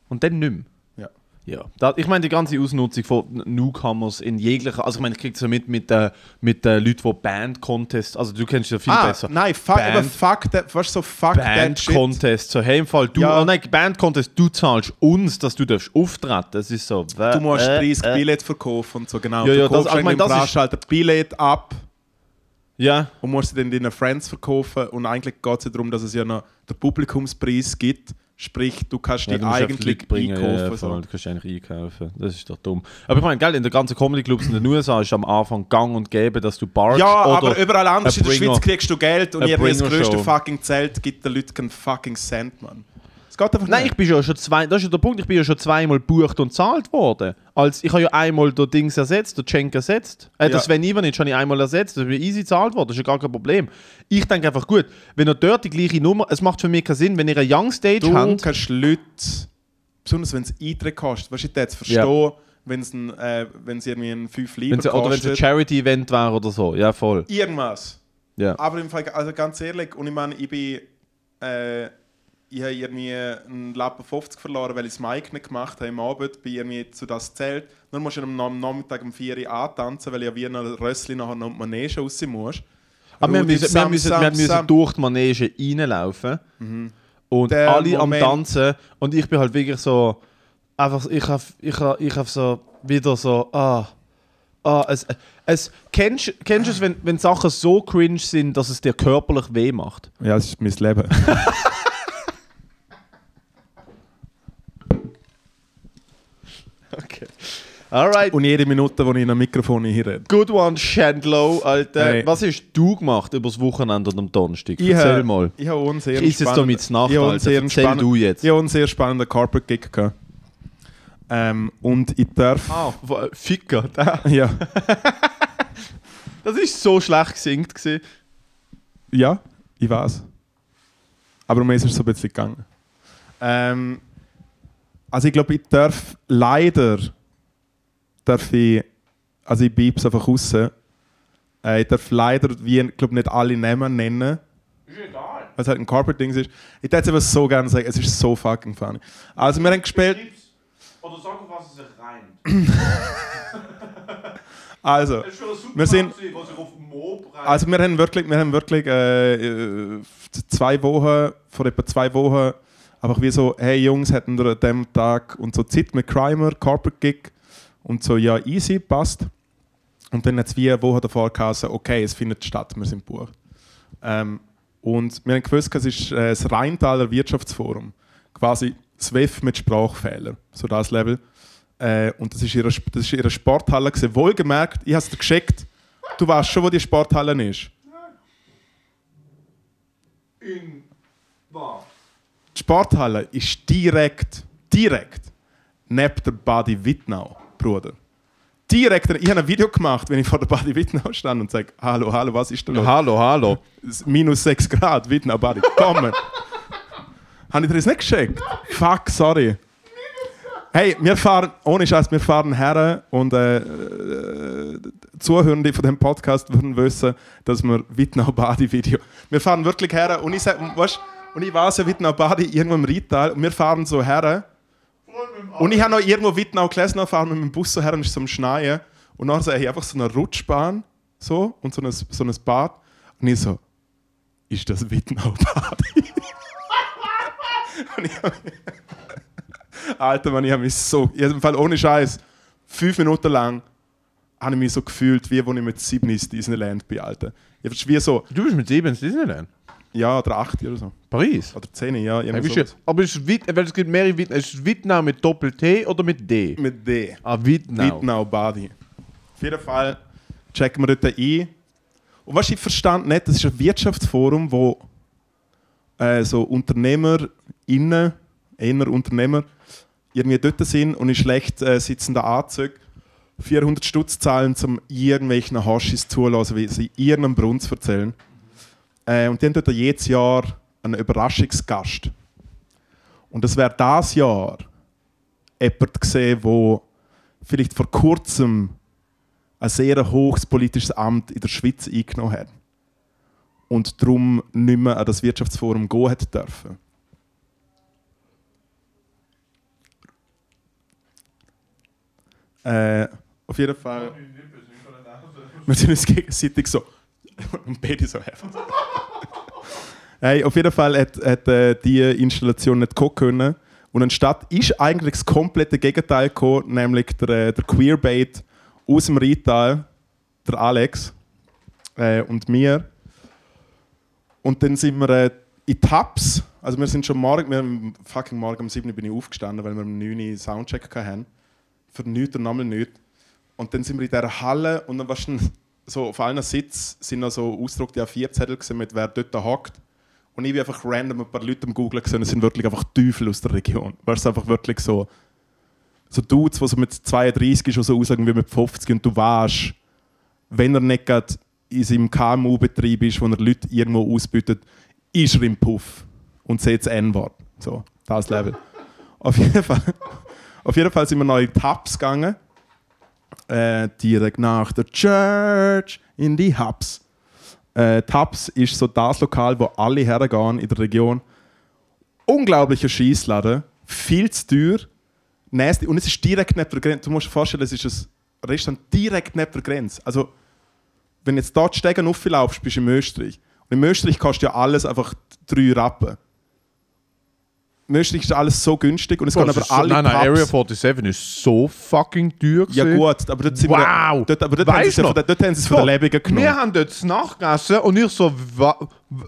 Und dann nicht mehr? Ja. Ja, da, ich meine die ganze Ausnutzung von Newcomers in jeglicher, also ich meine, ich kriege es ja mit mit, äh, mit äh, Leuten, die Band-Contests, also du kennst ja viel Ah, besser. nein, fuck, Band- aber fuck that, weißt du, so fuck. Band-Contest, so hey, im Fall, du, Ja. oh nein, Band-Contest, du zahlst uns, dass du darfst auftreten, das ist so, äh, Du musst äh, 30 äh. Billett verkaufen und so, genau. Ja, ja, das- ich meine, eigentlich im das ist- Veranstalter Billett ab Ja, und musst sie dann deinen Friends verkaufen und eigentlich geht es ja darum, dass es ja noch den Publikumspreis gibt, sprich, du kannst ja die eigentlich bringen, einkaufen. ja, so. du kannst eigentlich einkaufen, das ist doch dumm. Aber ich meine, gell, in den ganzen Comedy-Clubs in den USA ist am Anfang gang und gäbe, dass du Barks Ja, oder aber überall anders in der Bringer- Schweiz kriegst du Geld und irgendwie das größte fucking Zelt gibt den Leuten keinen fucking Cent, Mann. Es geht einfach Nein, ich nicht. bin ja schon zwei, das ist ja der Punkt, ich bin ja schon zweimal gebucht und zahlt worden. Als, ich habe ja einmal den Dings ersetzt, den Cenk ersetzt. Äh, Ja. Das Sven Ivanic habe ich einmal ersetzt, das ist easy gezahlt worden, das ist ja gar kein Problem. Ich denke einfach, gut, wenn ihr dort die gleiche Nummer, es macht für mich keinen Sinn, wenn ihr eine Young Stage Du habt, kannst Leute, besonders wenn es Eintritt kostet, weißt du, ich jetzt verstehen, wenn es ein, äh, irgendwie ein 5 Lieber wenn sie, oder wenn es ein kostet. Charity-Event wäre oder so, ja voll. Irgendwas. Ja. Aber im Fall, also ganz ehrlich, und ich meine, ich bin, äh, ich habe irgendwie einen Lappen 50 verloren, weil ich das Mic nicht gemacht habe im Abend, bin irgendwie zu das Zelt. Dann musst du am am Nachmittag um 4 Uhr antanzen, weil ich ja wie ein Rössli nachher noch die Manege raus muss. Aber wir Rudi, müssen, wir müssen, Sam, wir müssen Sam. durch die Manege reinlaufen und Der alle Moment. am Tanzen und ich bin halt wirklich so, einfach, ich habe ich hab, ich hab so wieder so, ah, ah, es, es, kennst, kennst du es, wenn, wenn Sachen so cringe sind, dass es dir körperlich weh macht? Ja, das ist mein Leben. (laughs) Okay. Alright. und jede Minute, wo ich in ein Mikrofon rede. Good one, Chandlo, Alter. Hey. Was hast du gemacht übers Wochenende und am Donnerstag? Ich Erzähl habe- mal. Ich habe einen sehr Ich esse jetzt da mit Nacht, Alter. sehr Erzähl du jetzt. Ich habe einen sehr spannenden Corporate Gig gehabt. Ähm, und ich darf... Ah, Ficker. da. (laughs) Ja. Das ist so schlecht gesingt gewesen. Ja, ich weiß. Aber um es ist es so ein bisschen gegangen. Ähm, also ich glaube, ich darf leider, darf ich, also ich bieb's einfach raus, äh, ich darf leider, wie ich glaube nicht alle Namen nennen. Ist egal. Weil es halt ein Corporate-Ding ist. Ich würde es aber so gerne sagen, es ist so fucking funny. Also wir haben gespielt, Oder sag auf was es sich reimt. (laughs) also, Wir sind-. Also wir haben wirklich, wir haben wirklich äh, äh, zwei Wochen, vor etwa zwei Wochen, einfach wie so, hey Jungs, hätten wir an dem Tag und so Zeit mit Crimer, Corporate Gig und so, ja easy, passt. Und dann hat es wie eine Woche davor geheißen, okay, es findet statt, wir sind gebucht. Ähm, und wir haben gewusst, es ist äh, das Rheintaler Wirtschaftsforum. Quasi das WEF mit Sprachfehlern, so das Level. Äh, und das ist ihre, das ist ihre Sporthalle. Gewesen. Wohlgemerkt, ich habe es dir geschickt, du weißt schon, wo die Sporthalle ist. In was? Die Sporthalle ist direkt, direkt neben der Badi Wittnau, Bruder. Direkt, ich habe ein Video gemacht, wenn ich vor der Badi Wittnau stand und sage, hallo, hallo, was ist da los? Hallo, hallo. Minus 6 Grad, Wittnau Badi, komm. Habe ich dir das nicht geschickt? Fuck, sorry. Hey, wir fahren, ohne Scheiß, wir fahren her und äh, äh, Zuhörende von dem Podcast würden wissen, dass wir Wittnau Badi Video. Wir fahren wirklich her und ich sag, weißt, und ich weiß ja Wittnau Badi irgendwo im Rital und wir fahren so her und ich habe noch irgendwo Wittnau dann fahren mit dem Bus so her und ist so am Schneien und dann sehe ich einfach so eine Rutschbahn so und so ein, so ein Bad und ich so, ist das Wittnau Badi? (laughs) und ich hab Alter, Mann, ich habe mich so, ich im Fall ohne Scheiß, fünf Minuten lang habe ich mich so gefühlt, wie wenn ich mit sieben ins Disneyland bin, Alter. Ich wie so, Du bist mit sieben ins Disneyland. Ja, oder 8 oder so. Paris? Oder 10, ja. So. schön. Aber es ist Wit weil es gibt mehrere Wit ist es Wittnau mit Doppel-T oder mit D? Mit D. Ah. Wittnau Badi. Auf jeden Fall checken wir dort ein. Und was ich verstand nicht, das ist ein Wirtschaftsforum, wo äh, so UnternehmerInnen, eher Unternehmer, irgendwie dort sind und in schlecht äh, sitzenden Anzügen 400 Stutz zahlen, um irgendwelchen Hoshis zulassen, wie sie ihren Brunz erzählen. Äh, und die haben dort jedes Jahr einen Überraschungsgast. Und das wäre das Jahr jemand gesehen, wo vielleicht vor kurzem ein sehr hohes politisches Amt in der Schweiz eingenommen hat und darum nicht mehr an das Wirtschaftsforum gehen dürfen. Äh, auf jeden Fall. Wir sind uns gegenseitig so. (laughs) Und beide so heftig. (laughs) hey, auf jeden Fall hat, hat äh, die Installation nicht kommen können. Und anstatt ist eigentlich das komplette Gegenteil gekommen, nämlich der, äh, der Queerbait aus dem Rital, der Alex äh, und mir. Und dann sind wir äh, in Tabs, also wir sind schon morgen, wir fucking morgen um 7 Uhr bin ich aufgestanden, weil wir um 9 Uhr Soundcheck hatten. Für nichts und nochmal nichts. Und dann sind wir in dieser Halle und dann warst du so auf allen Sitzen sind noch so ausgedruckte A4-Zettel gewesen, mit wer dort hockt. Und ich bin einfach random ein paar Leute am Googlen gesehen, es sind wirklich einfach Teufel aus der Region. Weißt du, einfach wirklich so, so Dudes, die so mit 32 schon so aussehen wie mit 50 und du weißt, wenn er nicht gerade in seinem KMU-Betrieb ist, wo er Leute irgendwo ausbietet, ist er im Puff und sieht das N-Wort. So, das Level. Auf jeden Fall, (laughs) auf jeden Fall sind wir noch in Tabs gegangen. Äh, direkt nach der Church in die Hubs. Äh, Tabs ist so das Lokal, wo alle hergehen in der Region. Unglaublicher Schießladen, viel zu teuer, nasty und es ist direkt neben der Grenze. Du musst dir vorstellen, es ist ein Restaurant direkt neben der Grenze. Also, wenn jetzt dort Stegen auflaufst, bist du in Österreich. Und in Österreich kostet ja alles einfach drei Rappen. Österreich ist alles so günstig und es gehen Das aber ist so, alle nein, nein, Pubs- Area 47 ist so fucking teuer. Ja gewesen. gut, aber dort sind Wow! wir... Dort, aber dort haben, sie es Weißt dort haben sie es von der So, Lebigen genommen. Wir haben dort nachgegessen und ich so,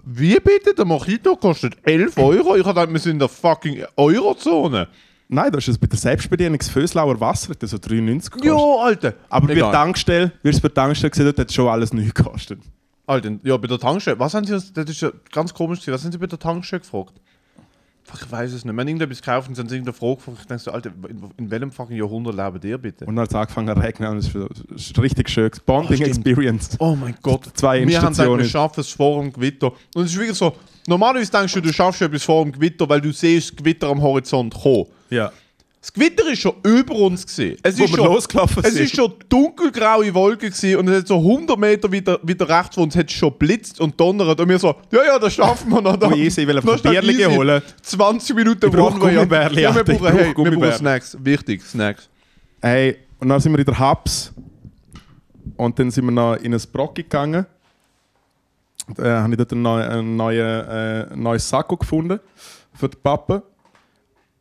wie bitte? Der Mojito kostet 11 Euro. Ich habe gedacht, wir sind in der fucking Eurozone. Nein, das ist es bei der Selbstbedienung das Föslauer Wasser, das so 93 gekostet. Jo, Alter. Aber bei der. Tankstelle, wie es bei der Tankstelle gesehen hat, hat schon alles neu gekostet. Alter, ja, bei der Tankstelle. Was haben Sie, das ist ja ganz komisch, was haben Sie bei der Tankstelle gefragt? Ich weiß es nicht. Wenn irgendetwas kaufen, sind sie irgendeine Frage. Ich denke so, Alter, in, in welchem fucking Jahrhundert leben ihr bitte? Und dann es angefangen zu regnen ist, es richtig schön. Bonding stimmt. Experience. Oh mein Gott. Zwei Wir haben gesagt, wir schaffen es vor dem Gewitter. Und es ist wirklich so, normalerweise denkst du, du schaffst etwas vor dem Gewitter, weil du siehst das Gewitter am Horizont kommen. Ja. Das Gewitter ist schon über uns gesehen. Es Wo ist wir schon, losgelaufen es ist schon dunkelgraue Wolke gewesen und es hat so 100 Meter wieder, wieder rechts von uns hat schon blitzt und donnert und wir so, ja, ja, das schaffen wir noch. Da. Oh, easy, ich will einfach holen. 20 Minuten Ich brauch Runway. Gummibärli, Ja, wir brauchen, brauch hey, wir brauchen. Snacks. Wichtig, Snacks. Hey, und dann sind wir in der Hubs. Und dann sind wir noch in ein Brocki gegangen. Da äh, habe ich dort einen neuen, einen neuen, äh, neues Sakko gefunden für die Pappe.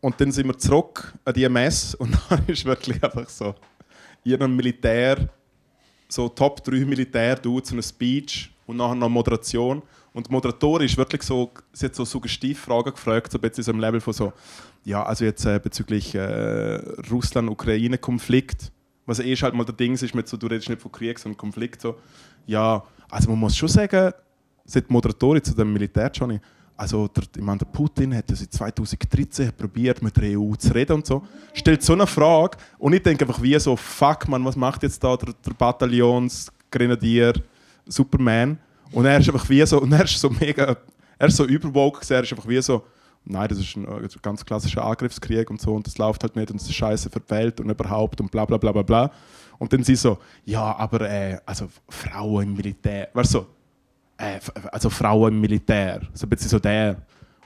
Und dann sind wir zurück an die Messe und (laughs) dann ist wirklich einfach so irgendein Militär, so Top 3 Militär, du zu einer Speech und nachher noch Moderation. Und die Moderatorin ist wirklich so, sie hat so Suggestivfragen gefragt, so ein bisschen so im Level von so, ja, also jetzt äh, bezüglich äh, Russland-Ukraine-Konflikt, was eh halt mal der Ding ist, mit so, du redest nicht von Krieg, sondern Konflikt, so, ja, also man muss schon sagen, sagt die Moderatorin zu dem Militär, Johnny, also der, ich meine, der Putin hat ja seit 2013 probiert, mit der EU zu reden und so, stellt so eine Frage und ich denke einfach wie so, fuck man, was macht jetzt da der, der Bataillonsgrenadier Superman? Und er ist einfach wie so, und er ist so mega, er ist so überwogen, er ist einfach wie so, nein, das ist ein, äh, ganz klassischer Angriffskrieg und so und das läuft halt nicht und das ist scheiße für und überhaupt und bla bla bla bla bla. Und dann sie so, ja, aber äh, also Frauen im Militär, weißt du, so, äh, also Frauen im Militär, so ein bisschen so der.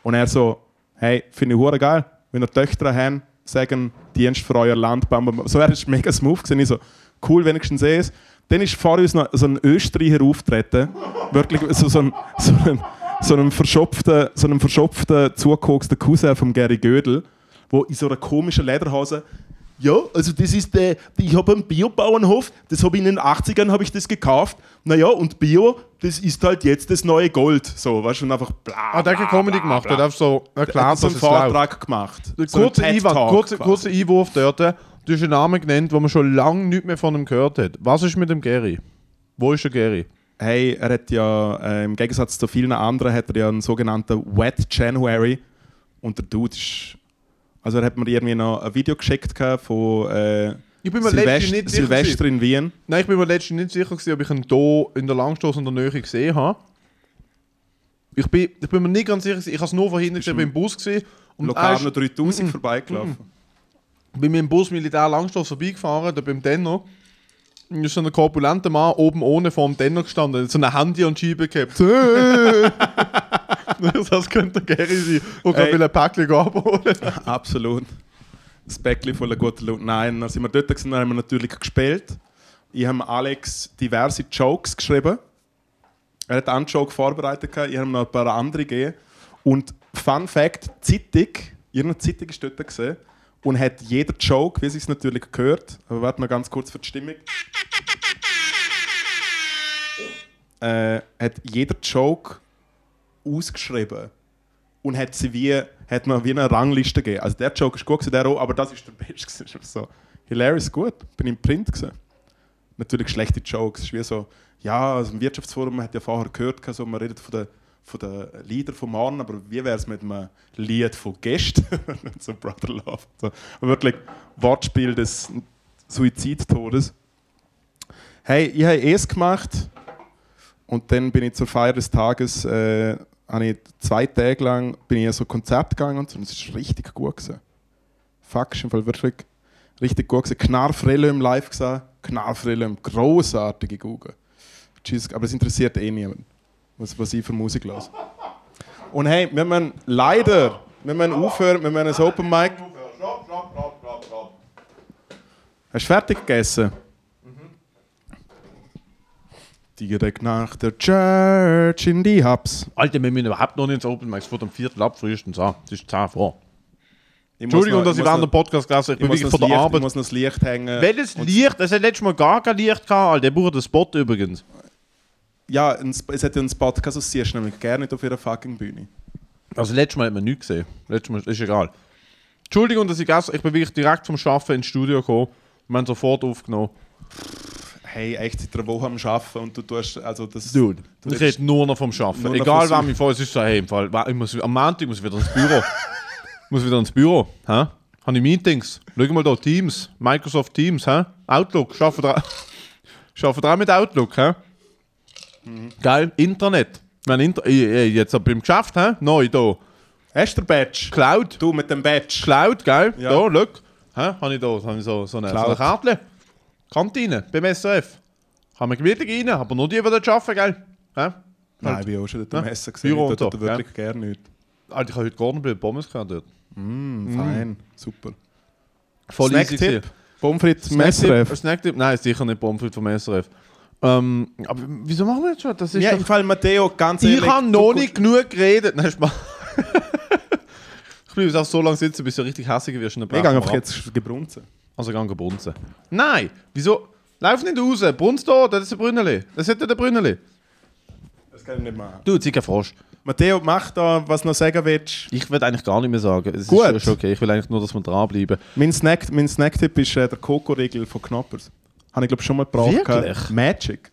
Und er so, hey, finde ich hure geil, wenn ihr Töchter haben, sagen, Dienst für euer Land, bam, bam. So, er ist mega smooth gewesen. Ich so, cool, wenigstens es. Dann ist vor uns noch so ein Österreicher auftreten, wirklich so, so ein, so ein, so einem verschopften, so einem verschopften, zugekoksten Cousin von Gary Gödel, wo in so einer komischen Lederhose ja, also das ist der, ich habe einen Biobauernhof, das habe ich in den 80ern habe ich das gekauft. Naja, und Bio, das ist halt jetzt das neue Gold. So, weißt du, und einfach bla. Ah, der hat Comedy gemacht, der hat so Er erklärt, so einen. Vortrag gemacht. Kurzer kurzer Einwurf dort. Du hast einen Namen genannt, wo man schon lange nicht mehr von ihm gehört hat. Was ist mit dem Gary? Wo ist der Gary? Hey, er hat ja, äh, im Gegensatz zu vielen anderen, hat er ja einen sogenannten Wet January. Und der Dude ist. Also, er hat mir irgendwie noch ein Video geschickt von äh, Ich bin mir Silvest nicht. Silvester in Wien. Nein, ich bin mir letztens nicht sicher, gewesen, ob ich ihn hier in der Langstoß in der Nähe gesehen habe. Ich bin, ich bin mir nicht ganz sicher, gewesen. ich habe es nur vorhin gesehen, ich bin im Bus gesehen. Und Locarno ist 3000 Mhm. vorbeigelaufen. bin mit dem Bus Militär Langstoß vorbeigefahren, da beim Denner. Und ist so ein korpulenter Mann oben ohne vor dem Denner gestanden, so eine Handy an die Scheibe gehabt. (laughs) (laughs) (laughs) das könnte Gary sein, der gerade Ey. will ein Päckchen abholen (laughs) Absolut. Das Päckchen voller guter Laune. Nein, sind wir dort gewesen, dann haben wir natürlich gespielt. Ich habe Alex diverse Jokes geschrieben. Er hat einen Joke vorbereitet, ich habe noch ein paar andere gegeben. Und Fun Fact: die Zeitung, ihre Zeitung ist dort gesehen und hat jeder Joke, wie sie es natürlich gehört, aber warte mal ganz kurz für die Stimmung. Äh, hat jeder Joke ausgeschrieben und hat sie wie, hat man wie eine Rangliste gegeben. Also der Joke ist gut, gewesen, der auch, aber das ist der (laughs) beste. gewesen. So, hilarious gut. Bin im Print gesehen. Natürlich schlechte Jokes. Es ist wie so, ja, also im Wirtschaftsforum man hat ja vorher gehört, so, man redet von den von den Liedern von morgen, aber wie wäre es mit einem Lied von gestern? (laughs) so Brother Love. So, wirklich Wortspiel des Suizidtodes. Hey, ich habe es gemacht und dann bin ich zur Feier des Tages, äh, ich zwei Tage lang bin ich so ein Konzert gegangen und so, und es ist richtig gut gewesen. Fuck, ist im Fall wirklich richtig gut gewesen. Knarfrelüm live gesehen, Knarfrelüm, großartige Google. Jesus, aber es interessiert eh niemand, was, was ich für Musik höre. Und hey, wir müssen leider, wir müssen aufhören, wir müssen ein Open Mic. Hast du fertig gegessen? Direkt nach der Church in die Hubs. Alter, wir müssen überhaupt noch nicht ins Open Mic, es wird am Viertel ab frühestens an. Es ist 10 vor. Ich Entschuldigung, noch- dass ich während dem Podcast gelesen habe. Ich Ich bin muss, wirklich von das der Licht, ich Arbeit. muss noch das Licht hängen. Welches Licht? Es hat letztes Mal gar kein Licht gehabt, Alter. Der braucht einen Spot übrigens. Ja, ein es hat ja einen Spot gehabt, so siehst du nämlich gerne nicht auf ihrer fucking Bühne. Also letztes Mal hat man nichts gesehen. Letztes Mal ist egal. Entschuldigung, dass ich gestern, ich bin wirklich direkt vom Arbeiten ins Studio gekommen. Wir haben sofort aufgenommen. Hey, echt seit einer Woche am Arbeiten und du tust, also das... Dude, du ich rede nur noch vom Arbeiten. Egal, wer mich vor, es ist so, hey, im Fall, ich muss, am Montag muss ich wieder ins Büro. Ich (laughs) muss wieder ins Büro. Hä? Habe ich Meetings? Schau mal da, Teams, Microsoft Teams, hä? Outlook, schaffen da, (laughs) schaffen da mit Outlook, hä? Geil, Internet. Haben Inter eh, eh, jetzt beim Geschäft, hä? Neu da. Hast du den Badge? Cloud. Du mit dem Badge. Cloud, gell? Ja. Da, look. Hä? Habe ich da habe ich so, so eine, so eine Cloud. Karte. Kantine beim SRF. Kann man gemütlich rein, aber nur die, die dort arbeiten, gell? Hä? Nein, ich bin auch schon dort am Ja. Essen gesehen. Büro Ich und so, wirklich gerne nicht. Alter, ich habe heute mit Pommes gehabt dort. Mm, fein, super. Voll Snacktipp? Pommes frites Snacktipp, Messeref. Snacktipp, nein, sicher nicht Pommes frites vom SRF. Ähm, aber wieso machen wir jetzt schon? Das ist Ja, doch- im Fall Matteo, ganz ich ehrlich... habe du- noch nicht genug geredet. Nein, Spaß. (laughs) ich bleibe jetzt auch so lange sitzen, bis du richtig hässig wirst. Ich gehe einfach ab. jetzt gebrunzen. Also gang brunzen. Nein, wieso? Lauf nicht raus, brunst da, das ist ein Brünneli. Das ist ein Brünneli. Das kann ich nicht machen. Du, Ziga Frosch. Matteo, mach da, was du noch sagen willst. Ich will eigentlich gar nicht mehr sagen. Es Gut. ist schon okay. Ich will eigentlich nur, dass wir dranbleiben. Mein Snack, mein Snacktipp ist äh, der Koko-Riegel von Knoppers. Habe ich glaube schon mal gebraucht. Wirklich? gehabt. Magic.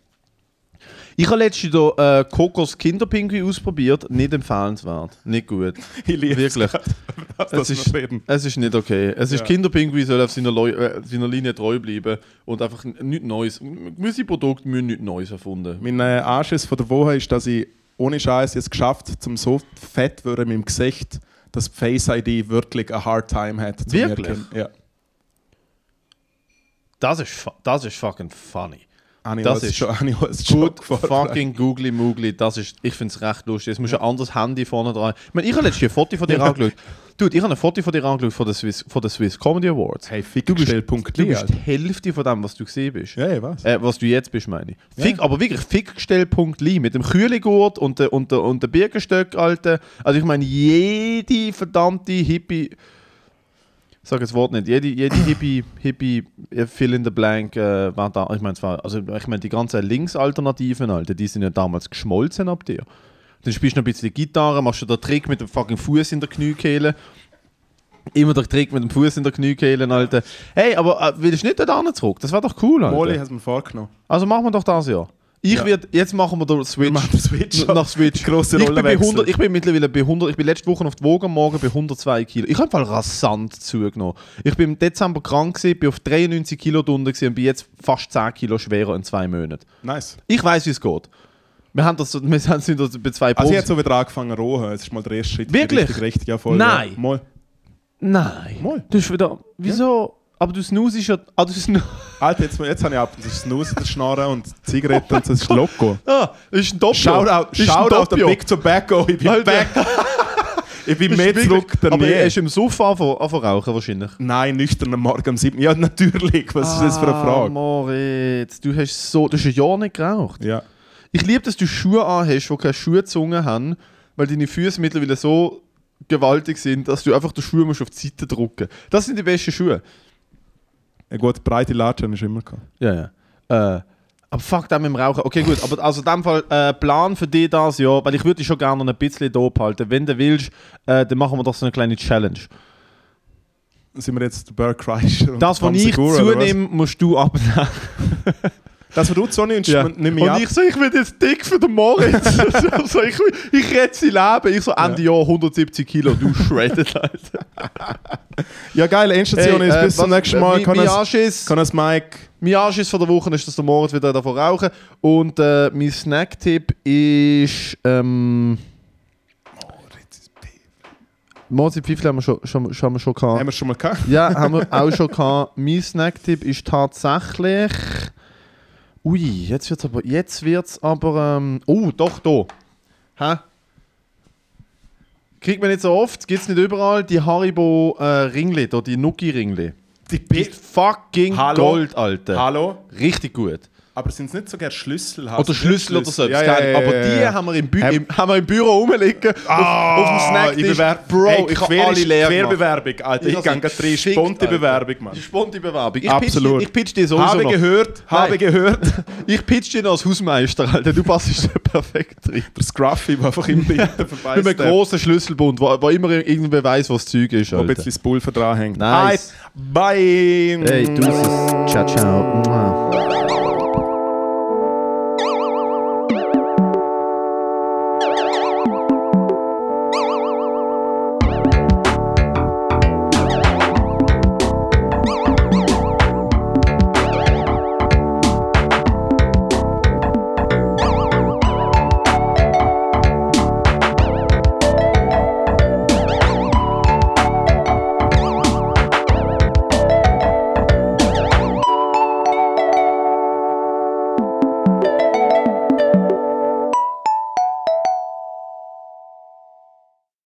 Ich habe letztens hier äh, Kokos Kinderpinguin ausprobiert. Nicht empfehlenswert. Nicht gut. (laughs) Ich liebe Wirklich. (laughs) das, Es ist, es ist nicht okay. Es ist Ja. Kinderpinguin soll auf seiner, Leu äh, seiner Linie treu bleiben und einfach nichts Neues. Gewisse Produkte müssen nichts Neues erfunden. Mein äh, Anschiss von der Woche ist, dass ich ohne Scheiß jetzt geschafft zum so fett werden mit dem Gesicht, dass Face ID wirklich eine hard time hat. Wirklich? Ja. Das ist, das ist fucking funny. Ich Das ist schon, als Gut, fucking googly moogly, das ist, ich finde es recht lustig. Es muss ein anderes Handy vorne dran. Ich meine, ich habe letztens ein Foto von dir angeschaut. Dude, ich habe ein Foto von dir angeschaut von den Swiss, von den Swiss Comedy Awards. Hey, Du bist, du bist die Hälfte von dem, was du gesehen bist. Ja, ja, was? Äh, was du jetzt bist, meine ich. Ja. Fick, aber wirklich fickgestell.li mit dem Kühlegurt und der, und der, und der Birkenstöck, Alter. Also ich meine, jede verdammte Hippie sag das Wort nicht, jede, jede Hippie, Hippie, äh, Fill in the Blank äh, war da, ich meine also ich meine die ganzen Linksalternativen, Alter, die sind ja damals geschmolzen ab dir. Dann spielst du noch ein bisschen Gitarre, machst du den Trick mit dem fucking Fuß in der Kniekehle. Immer der Trick mit dem Fuß in der Kniekehle, Alter. Hey, aber äh, willst du nicht dort zurück? Das wäre doch cool, Alter. Molly hat mir vorgenommen. Also machen wir doch das ja. Ich Ja. werd, jetzt machen wir den Switch. Wir den Switch. Nach Switch. (laughs) Grosse ich, bin bei Rollenwechsel. 100, ich bin mittlerweile bei 100, ich bin letzte Woche auf die Woge am Morgen bei 102 Kilo. Ich habe rasant zugenommen. Ich bin im Dezember krank gewesen, bin auf 93 Kilo drunter und bin jetzt fast 10 Kilo schwerer in zwei Monaten. Nice. Ich weiß, wie es geht. Wir haben das, (laughs) wir sind bei zwei Also ich habe so wieder angefangen zu rohen. Es ist mal der erste Schritt. Wirklich? Richtige Richtung. Ja, voll. Nein. Ja. Mal. Nein. Mal. Du hast wieder. Wieso? Aber du snoost ja. Ah, du snoo Alter, jetzt, jetzt habe ich ab zu Snooze in der Schnarre und Zigaretten und. Das ist Loco. (laughs) ah, das ist ein Doppio. Shoutout, Das ist Shoutout an Doppio. Big Tobacco. Ich bin Alter. back. ich bin (laughs) Das mehr zurück denn Aber er je. ist im Sofa anfangen rauchen wahrscheinlich. Nein, nüchtern am Morgen um 7. Ja, natürlich. Was ist das für eine Ah, Frage? Moritz, du hast so, du hast ein Jahr nicht geraucht. Ja. Ich liebe, dass du Schuhe anhast, die keine Schuhzunge haben, weil deine Füße mittlerweile so gewaltig sind, dass du einfach den Schuh musst auf die Seite drücken. Das sind die besten Schuhe. Eine gute breite Latschen ist immer gehabt. Ja, ja. Äh, aber fuck, das mit dem Rauchen. Okay, gut. Aber also in dem Fall, äh, Plan für dich das, ja, weil ich würde dich schon gerne noch ein bisschen da halten. Wenn du willst, äh, dann machen wir doch so eine kleine Challenge. Sind wir jetzt Burr Kreischer Das, was ich zunehme, musst du abnehmen. (laughs) Das, was du zunimmst, Ja. nimm mich Und ab. ich so, ich will jetzt dick für den Moritz. (laughs) so, ich, ich rette sein Leben. Ich so, Ende Jahr 170 Kilo, du shredded, Alter. Ja, geil. Endstation ist bis zum nächsten Mal. Kann es, Anschiss, kann es Mike. mein Anschiss von der Woche ist, dass der Moritz wieder davon rauchen. Und äh, mein Snacktipp ist... Ähm, Moritz Pfeifel haben wir schon, schon, schon, haben wir schon gehabt. Haben wir schon mal gehabt? Ja, haben wir auch schon gehabt. Mein Snacktipp ist tatsächlich. Ui, jetzt wird's aber. Jetzt wird's aber. Ähm, oh, doch, da. Hä? Kriegt man nicht so oft, gibt's nicht überall. Die Haribo äh, Ringli, da, die Nuki Ringli. Die Die ist fucking Hallo? Gold, Alter. Hallo? Richtig gut. Aber sind es nicht sogar Schlüssel? Oder Schlüssel oder so. Ja, ja, ja, aber die ja. haben wir im, Bü Ähm, im, haben wir im Büro rumliegen. Ah, auf, auf dem Snacktisch. ich bewerb- Bro, Ey, ich habe alle leer. Querbewerbung, Alter. Ich Ich gehe gerade sponte Alter. Bewerbung, Mann. Sponti Bewerbung. Ich Absolut. Pitch, ich pitch dir sowieso Habe noch. gehört, habe Nein. gehört. (laughs) Ich pitch dir noch als Hausmeister, Alter. Du passt perfekt rein. Der Scruffy, der einfach im Bild (laughs) Mit vorbei einem grossen Schlüsselbund, wo, wo immer irgendwer weiß, was das Zeug ist, Wo ein Alter. bisschen das Pulver dran hängt. Nice. Bye. Hey, du Ciao, ciao.